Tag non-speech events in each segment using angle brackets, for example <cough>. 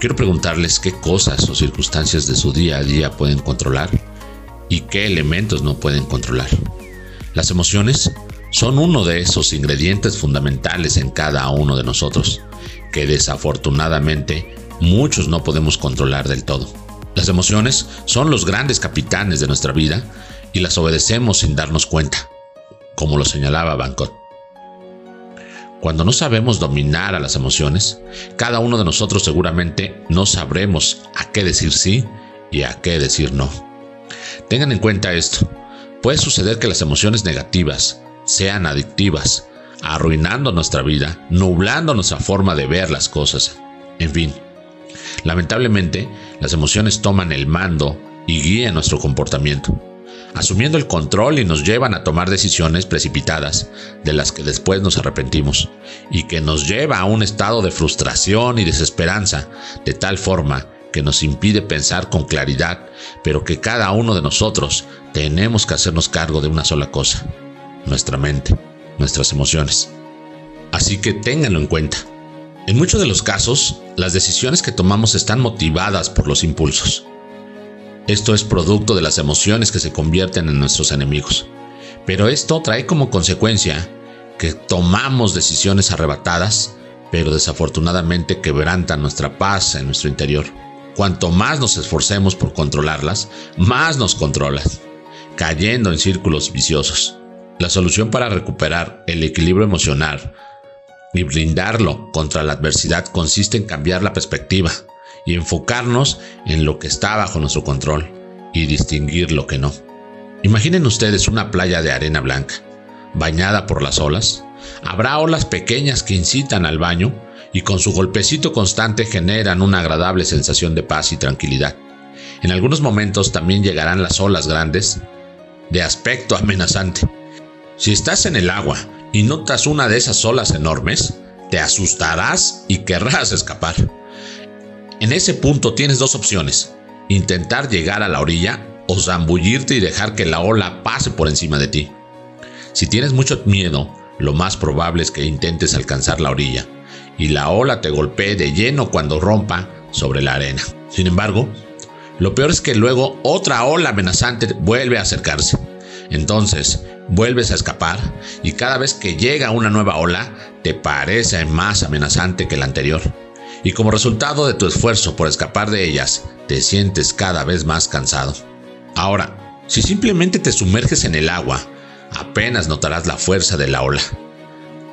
Quiero preguntarles qué cosas o circunstancias de su día a día pueden controlar y qué elementos no pueden controlar. Las emociones son uno de esos ingredientes fundamentales en cada uno de nosotros, que desafortunadamente muchos no podemos controlar del todo. Las emociones son los grandes capitanes de nuestra vida y las obedecemos sin darnos cuenta, como lo señalaba Bangkok. Cuando no sabemos dominar a las emociones, cada uno de nosotros seguramente no sabremos a qué decir sí y a qué decir no. Tengan en cuenta esto. Puede suceder que las emociones negativas sean adictivas, arruinando nuestra vida, nublando nuestra forma de ver las cosas. En fin, lamentablemente, las emociones toman el mando y guían nuestro comportamiento asumiendo el control y nos llevan a tomar decisiones precipitadas, de las que después nos arrepentimos, y que nos lleva a un estado de frustración y desesperanza, de tal forma que nos impide pensar con claridad, pero que cada uno de nosotros tenemos que hacernos cargo de una sola cosa, nuestra mente, nuestras emociones. Así que ténganlo en cuenta. En muchos de los casos, las decisiones que tomamos están motivadas por los impulsos. Esto es producto de las emociones que se convierten en nuestros enemigos. Pero esto trae como consecuencia que tomamos decisiones arrebatadas, pero desafortunadamente quebrantan nuestra paz en nuestro interior. Cuanto más nos esforcemos por controlarlas, más nos controlan, cayendo en círculos viciosos. La solución para recuperar el equilibrio emocional y brindarlo contra la adversidad consiste en cambiar la perspectiva, y enfocarnos en lo que está bajo nuestro control y distinguir lo que no. Imaginen ustedes una playa de arena blanca, bañada por las olas. Habrá olas pequeñas que incitan al baño y con su golpecito constante generan una agradable sensación de paz y tranquilidad. En algunos momentos también llegarán las olas grandes, de aspecto amenazante. Si estás en el agua y notas una de esas olas enormes, te asustarás y querrás escapar. En ese punto tienes dos opciones, intentar llegar a la orilla o zambullirte y dejar que la ola pase por encima de ti. Si tienes mucho miedo, lo más probable es que intentes alcanzar la orilla y la ola te golpee de lleno cuando rompa sobre la arena. Sin embargo, lo peor es que luego otra ola amenazante vuelve a acercarse. Entonces, vuelves a escapar y cada vez que llega una nueva ola, te parece más amenazante que la anterior y como resultado de tu esfuerzo por escapar de ellas, te sientes cada vez más cansado. Ahora, si simplemente te sumerges en el agua, apenas notarás la fuerza de la ola.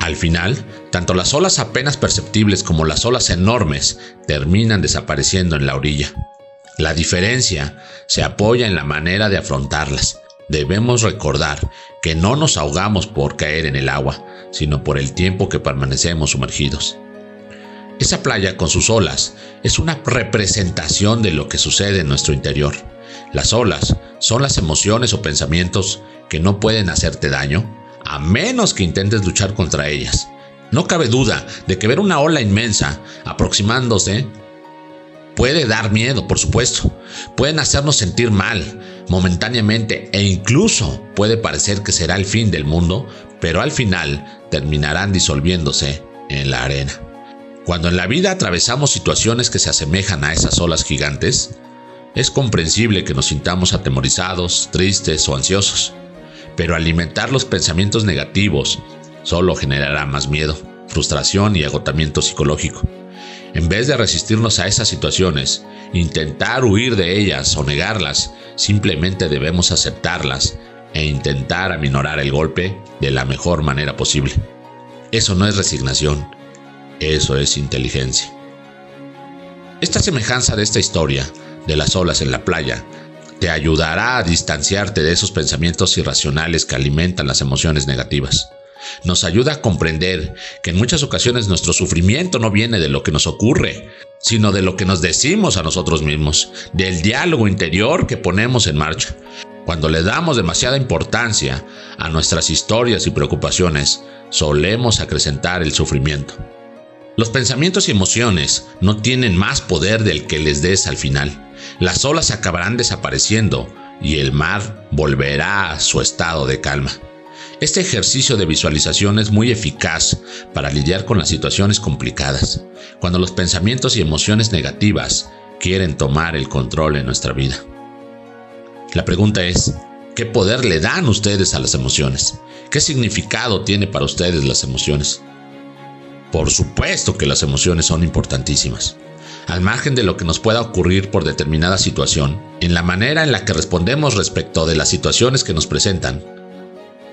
Al final, tanto las olas apenas perceptibles como las olas enormes terminan desapareciendo en la orilla. La diferencia se apoya en la manera de afrontarlas. Debemos recordar que no nos ahogamos por caer en el agua, sino por el tiempo que permanecemos sumergidos. Esa playa con sus olas es una representación de lo que sucede en nuestro interior. Las olas son las emociones o pensamientos que no pueden hacerte daño a menos que intentes luchar contra ellas. No cabe duda de que ver una ola inmensa aproximándose puede dar miedo, por supuesto. Pueden hacernos sentir mal momentáneamente e incluso puede parecer que será el fin del mundo, pero al final terminarán disolviéndose en la arena. Cuando en la vida atravesamos situaciones que se asemejan a esas olas gigantes, es comprensible que nos sintamos atemorizados, tristes o ansiosos, pero alimentar los pensamientos negativos solo generará más miedo, frustración y agotamiento psicológico. En vez de resistirnos a esas situaciones, intentar huir de ellas o negarlas, simplemente debemos aceptarlas e intentar aminorar el golpe de la mejor manera posible. Eso no es resignación, eso es inteligencia. Esta semejanza de esta historia, de las olas en la playa, te ayudará a distanciarte de esos pensamientos irracionales que alimentan las emociones negativas. Nos ayuda a comprender que en muchas ocasiones nuestro sufrimiento no viene de lo que nos ocurre, sino de lo que nos decimos a nosotros mismos, del diálogo interior que ponemos en marcha. Cuando le damos demasiada importancia a nuestras historias y preocupaciones, solemos acrecentar el sufrimiento. Los pensamientos y emociones no tienen más poder del que les des al final. Las olas acabarán desapareciendo y el mar volverá a su estado de calma. Este ejercicio de visualización es muy eficaz para lidiar con las situaciones complicadas, cuando los pensamientos y emociones negativas quieren tomar el control en nuestra vida. La pregunta es, ¿qué poder le dan ustedes a las emociones? ¿Qué significado tiene para ustedes las emociones? Por supuesto que las emociones son importantísimas. Al margen de lo que nos pueda ocurrir por determinada situación, en la manera en la que respondemos respecto de las situaciones que nos presentan,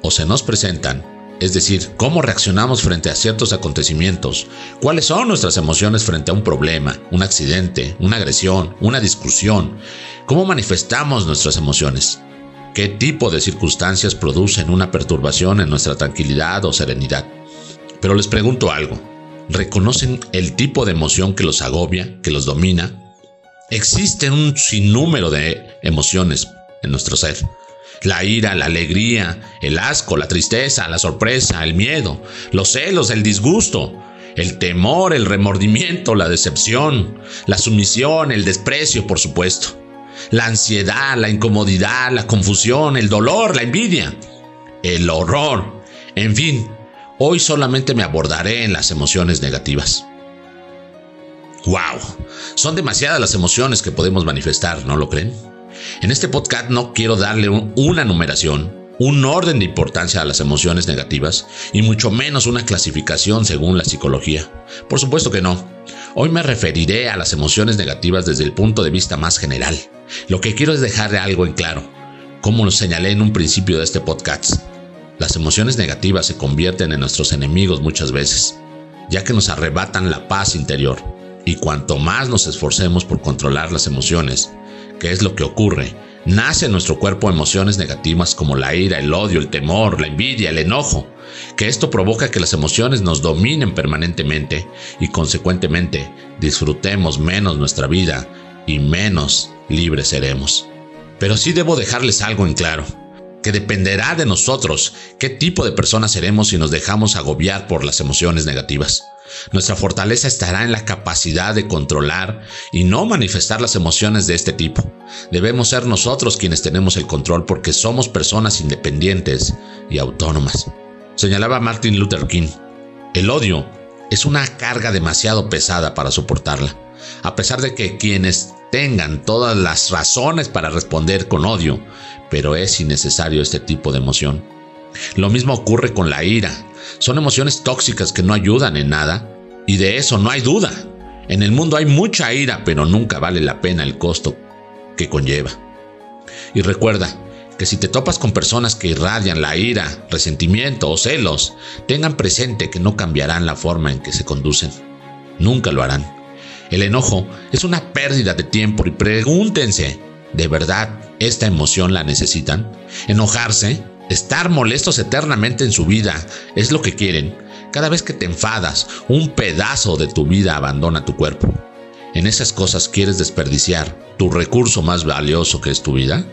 o se nos presentan, es decir, cómo reaccionamos frente a ciertos acontecimientos, cuáles son nuestras emociones frente a un problema, un accidente, una agresión, una discusión, cómo manifestamos nuestras emociones, qué tipo de circunstancias producen una perturbación en nuestra tranquilidad o serenidad. Pero les pregunto algo, ¿reconocen el tipo de emoción que los agobia, que los domina? Existe un sinnúmero de emociones en nuestro ser. La ira, la alegría, el asco, la tristeza, la sorpresa, el miedo, los celos, el disgusto, el temor, el remordimiento, la decepción, la sumisión, el desprecio, por supuesto, la ansiedad, la incomodidad, la confusión, el dolor, la envidia, el horror, en fin, hoy solamente me abordaré en las emociones negativas. ¡Wow! Son demasiadas las emociones que podemos manifestar, ¿no lo creen? En este podcast no quiero darle una numeración, un orden de importancia a las emociones negativas y mucho menos una clasificación según la psicología. Por supuesto que no. Hoy me referiré a las emociones negativas desde el punto de vista más general. Lo que quiero es dejarle algo en claro. Como lo señalé en un principio de este podcast, las emociones negativas se convierten en nuestros enemigos muchas veces, ya que nos arrebatan la paz interior. Y cuanto más nos esforcemos por controlar las emociones, ¿Qué es lo que ocurre? Nace en nuestro cuerpo emociones negativas como la ira, el odio, el temor, la envidia, el enojo, que esto provoca que las emociones nos dominen permanentemente y consecuentemente disfrutemos menos nuestra vida y menos libres seremos. Pero sí debo dejarles algo en claro, que dependerá de nosotros qué tipo de personas seremos si nos dejamos agobiar por las emociones negativas. Nuestra fortaleza estará en la capacidad de controlar y no manifestar las emociones de este tipo. Debemos ser nosotros quienes tenemos el control porque somos personas independientes y autónomas. Señalaba Martin Luther King, el odio es una carga demasiado pesada para soportarla, a pesar de que quienes tengan todas las razones para responder con odio, pero es innecesario este tipo de emoción. Lo mismo ocurre con la ira, son emociones tóxicas que no ayudan en nada y de eso no hay duda. En el mundo hay mucha ira, pero nunca vale la pena el costo que conlleva. Y recuerda que si te topas con personas que irradian la ira, resentimiento o celos, tengan presente que no cambiarán la forma en que se conducen. Nunca lo harán. El enojo es una pérdida de tiempo y pregúntense, ¿de verdad esta emoción la necesitan? Enojarse Estar molestos eternamente en su vida es lo que quieren. Cada vez que te enfadas, un pedazo de tu vida abandona tu cuerpo. ¿En esas cosas quieres desperdiciar tu recurso más valioso que es tu vida?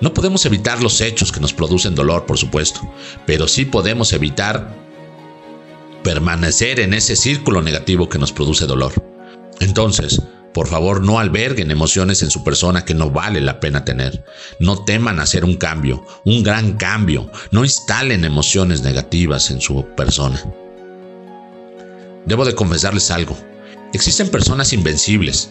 No podemos evitar los hechos que nos producen dolor, por supuesto, pero sí podemos evitar permanecer en ese círculo negativo que nos produce dolor. Entonces, por favor, no alberguen emociones en su persona que no vale la pena tener. No teman hacer un cambio, un gran cambio. No instalen emociones negativas en su persona. Debo de confesarles algo. Existen personas invencibles.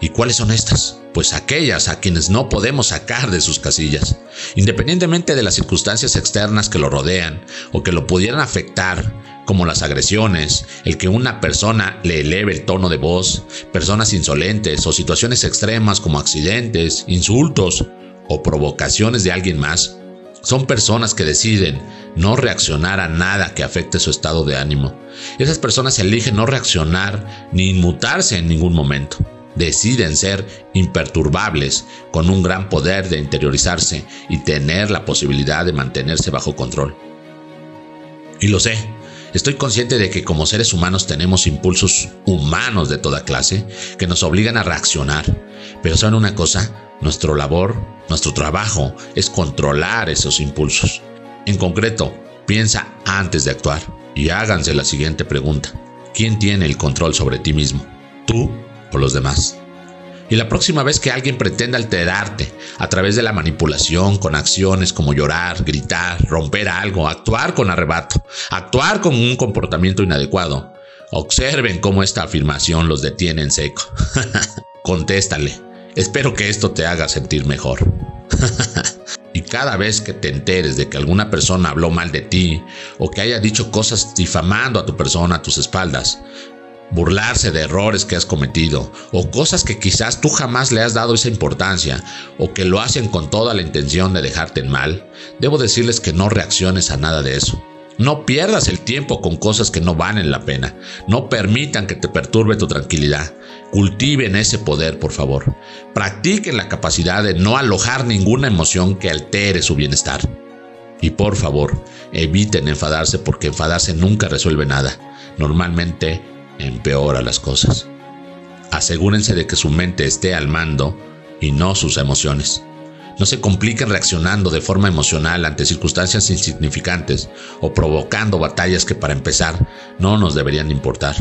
¿Y cuáles son estas? Pues aquellas a quienes no podemos sacar de sus casillas, independientemente de las circunstancias externas que lo rodean o que lo pudieran afectar como las agresiones, el que una persona le eleve el tono de voz, personas insolentes o situaciones extremas como accidentes, insultos o provocaciones de alguien más, son personas que deciden no reaccionar a nada que afecte su estado de ánimo. Esas personas eligen no reaccionar ni inmutarse en ningún momento. Deciden ser imperturbables, con un gran poder de interiorizarse y tener la posibilidad de mantenerse bajo control. Y lo sé, Estoy consciente de que como seres humanos tenemos impulsos humanos de toda clase que nos obligan a reaccionar. Pero saben una cosa, nuestro labor, nuestro trabajo es controlar esos impulsos. En concreto, piensa antes de actuar y háganse la siguiente pregunta. ¿Quién tiene el control sobre ti mismo? ¿Tú o los demás? Y la próxima vez que alguien pretenda alterarte a través de la manipulación con acciones como llorar, gritar, romper algo, actuar con arrebato, actuar con un comportamiento inadecuado, observen cómo esta afirmación los detiene en seco. <laughs> Contéstale. Espero que esto te haga sentir mejor. <laughs> y cada vez que te enteres de que alguna persona habló mal de ti o que haya dicho cosas difamando a tu persona a tus espaldas, burlarse de errores que has cometido o cosas que quizás tú jamás le has dado esa importancia o que lo hacen con toda la intención de dejarte en mal, debo decirles que no reacciones a nada de eso. No pierdas el tiempo con cosas que no valen la pena. No permitan que te perturbe tu tranquilidad. Cultiven ese poder, por favor. Practiquen la capacidad de no alojar ninguna emoción que altere su bienestar. Y por favor, eviten enfadarse porque enfadarse nunca resuelve nada. Normalmente empeora las cosas. Asegúrense de que su mente esté al mando y no sus emociones. No se compliquen reaccionando de forma emocional ante circunstancias insignificantes o provocando batallas que para empezar no nos deberían importar.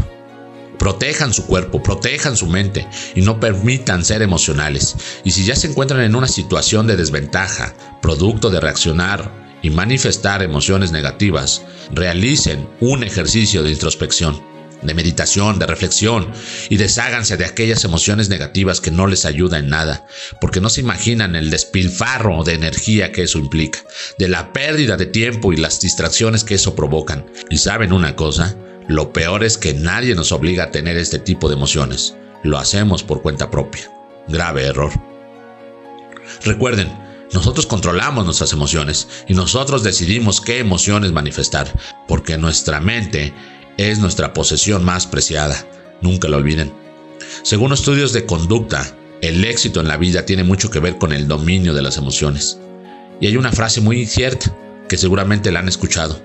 Protejan su cuerpo, protejan su mente y no permitan ser emocionales. Y si ya se encuentran en una situación de desventaja, producto de reaccionar y manifestar emociones negativas, realicen un ejercicio de introspección de meditación, de reflexión, y desháganse de aquellas emociones negativas que no les ayudan en nada, porque no se imaginan el despilfarro de energía que eso implica, de la pérdida de tiempo y las distracciones que eso provocan. Y saben una cosa, lo peor es que nadie nos obliga a tener este tipo de emociones, lo hacemos por cuenta propia. Grave error. Recuerden, nosotros controlamos nuestras emociones y nosotros decidimos qué emociones manifestar, porque nuestra mente es nuestra posesión más preciada. Nunca lo olviden. Según estudios de conducta, el éxito en la vida tiene mucho que ver con el dominio de las emociones. Y hay una frase muy cierta que seguramente la han escuchado.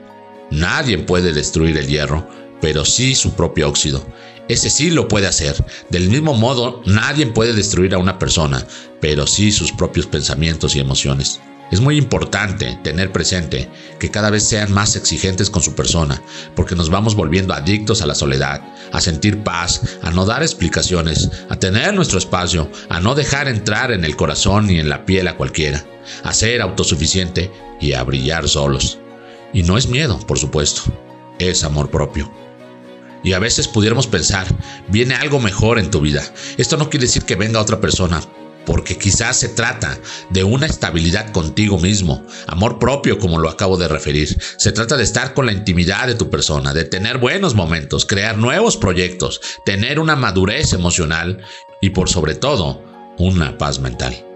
Nadie puede destruir el hierro, pero sí su propio óxido. Ese sí lo puede hacer. Del mismo modo, nadie puede destruir a una persona, pero sí sus propios pensamientos y emociones. Es muy importante tener presente que cada vez sean más exigentes con su persona, porque nos vamos volviendo adictos a la soledad, a sentir paz, a no dar explicaciones, a tener nuestro espacio, a no dejar entrar en el corazón ni en la piel a cualquiera, a ser autosuficiente y a brillar solos. Y no es miedo, por supuesto, es amor propio. Y a veces pudiéramos pensar, viene algo mejor en tu vida. Esto no quiere decir que venga otra persona, porque quizás se trata de una estabilidad contigo mismo, amor propio como lo acabo de referir. Se trata de estar con la intimidad de tu persona, de tener buenos momentos, crear nuevos proyectos, tener una madurez emocional y por sobre todo una paz mental.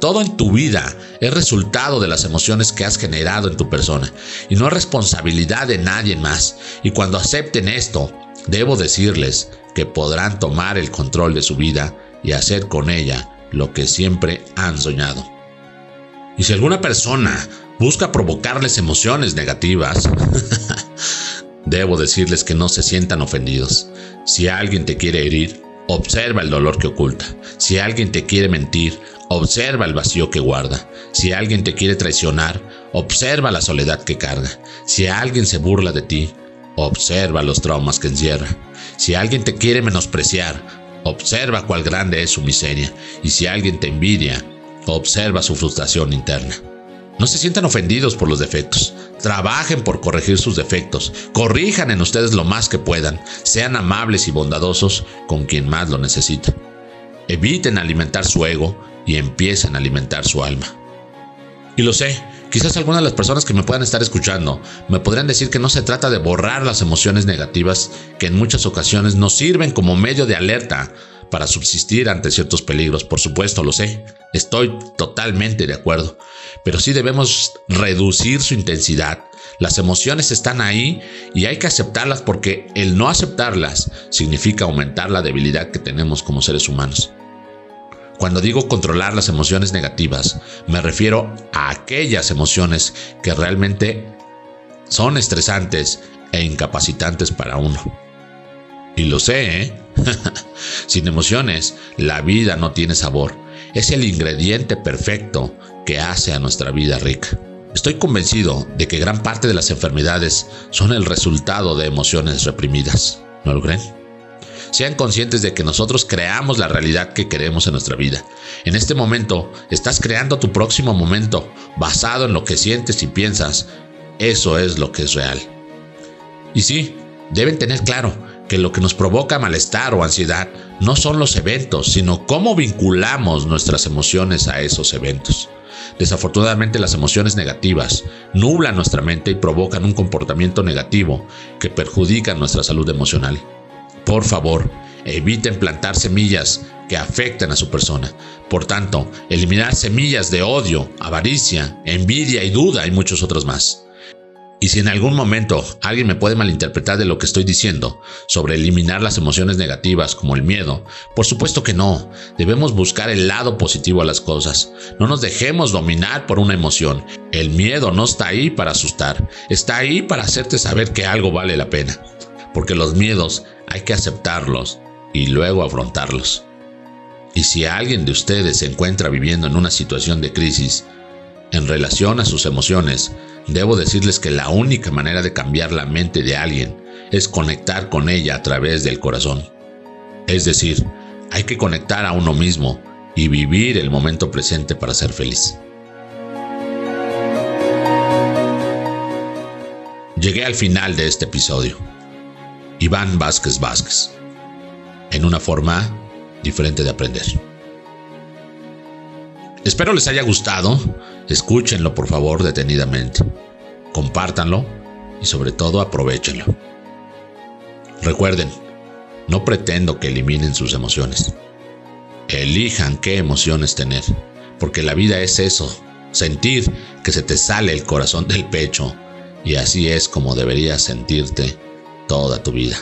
Todo en tu vida es resultado de las emociones que has generado en tu persona y no es responsabilidad de nadie más. Y cuando acepten esto, debo decirles que podrán tomar el control de su vida y hacer con ella lo que siempre han soñado. Y si alguna persona busca provocarles emociones negativas, <laughs> debo decirles que no se sientan ofendidos. Si alguien te quiere herir, observa el dolor que oculta. Si alguien te quiere mentir, observa el vacío que guarda. Si alguien te quiere traicionar, observa la soledad que carga. Si alguien se burla de ti, observa los traumas que encierra. Si alguien te quiere menospreciar, Observa cuál grande es su miseria y si alguien te envidia, observa su frustración interna. No se sientan ofendidos por los defectos. Trabajen por corregir sus defectos. Corrijan en ustedes lo más que puedan. Sean amables y bondadosos con quien más lo necesita. Eviten alimentar su ego y empiecen a alimentar su alma. Y lo sé, Quizás algunas de las personas que me puedan estar escuchando me podrían decir que no se trata de borrar las emociones negativas que en muchas ocasiones nos sirven como medio de alerta para subsistir ante ciertos peligros. Por supuesto, lo sé. Estoy totalmente de acuerdo. Pero sí debemos reducir su intensidad. Las emociones están ahí y hay que aceptarlas porque el no aceptarlas significa aumentar la debilidad que tenemos como seres humanos. Cuando digo controlar las emociones negativas, me refiero a aquellas emociones que realmente son estresantes e incapacitantes para uno. Y lo sé, ¿eh? <laughs> Sin emociones, la vida no tiene sabor. Es el ingrediente perfecto que hace a nuestra vida rica. Estoy convencido de que gran parte de las enfermedades son el resultado de emociones reprimidas. ¿No lo creen? Sean conscientes de que nosotros creamos la realidad que queremos en nuestra vida. En este momento, estás creando tu próximo momento basado en lo que sientes y piensas. Eso es lo que es real. Y sí, deben tener claro que lo que nos provoca malestar o ansiedad no son los eventos, sino cómo vinculamos nuestras emociones a esos eventos. Desafortunadamente las emociones negativas nublan nuestra mente y provocan un comportamiento negativo que perjudica nuestra salud emocional. Por favor, eviten plantar semillas que afecten a su persona. Por tanto, eliminar semillas de odio, avaricia, envidia y duda y muchos otros más. Y si en algún momento alguien me puede malinterpretar de lo que estoy diciendo sobre eliminar las emociones negativas como el miedo, por supuesto que no. Debemos buscar el lado positivo a las cosas. No nos dejemos dominar por una emoción. El miedo no está ahí para asustar, está ahí para hacerte saber que algo vale la pena. Porque los miedos hay que aceptarlos y luego afrontarlos. Y si alguien de ustedes se encuentra viviendo en una situación de crisis en relación a sus emociones, Debo decirles que la única manera de cambiar la mente de alguien es conectar con ella a través del corazón. Es decir, hay que conectar a uno mismo y vivir el momento presente para ser feliz. Llegué al final de este episodio. Iván Vázquez Vázquez. En una forma diferente de aprender. Espero les haya gustado. Escúchenlo por favor detenidamente. Compártanlo y sobre todo aprovechenlo. Recuerden, no pretendo que eliminen sus emociones. Elijan qué emociones tener, porque la vida es eso, sentir que se te sale el corazón del pecho y así es como deberías sentirte toda tu vida.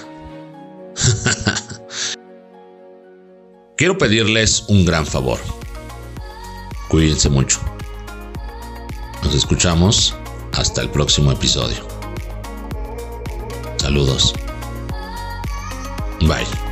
Quiero pedirles un gran favor. Cuídense mucho. Nos escuchamos hasta el próximo episodio. Saludos. Bye.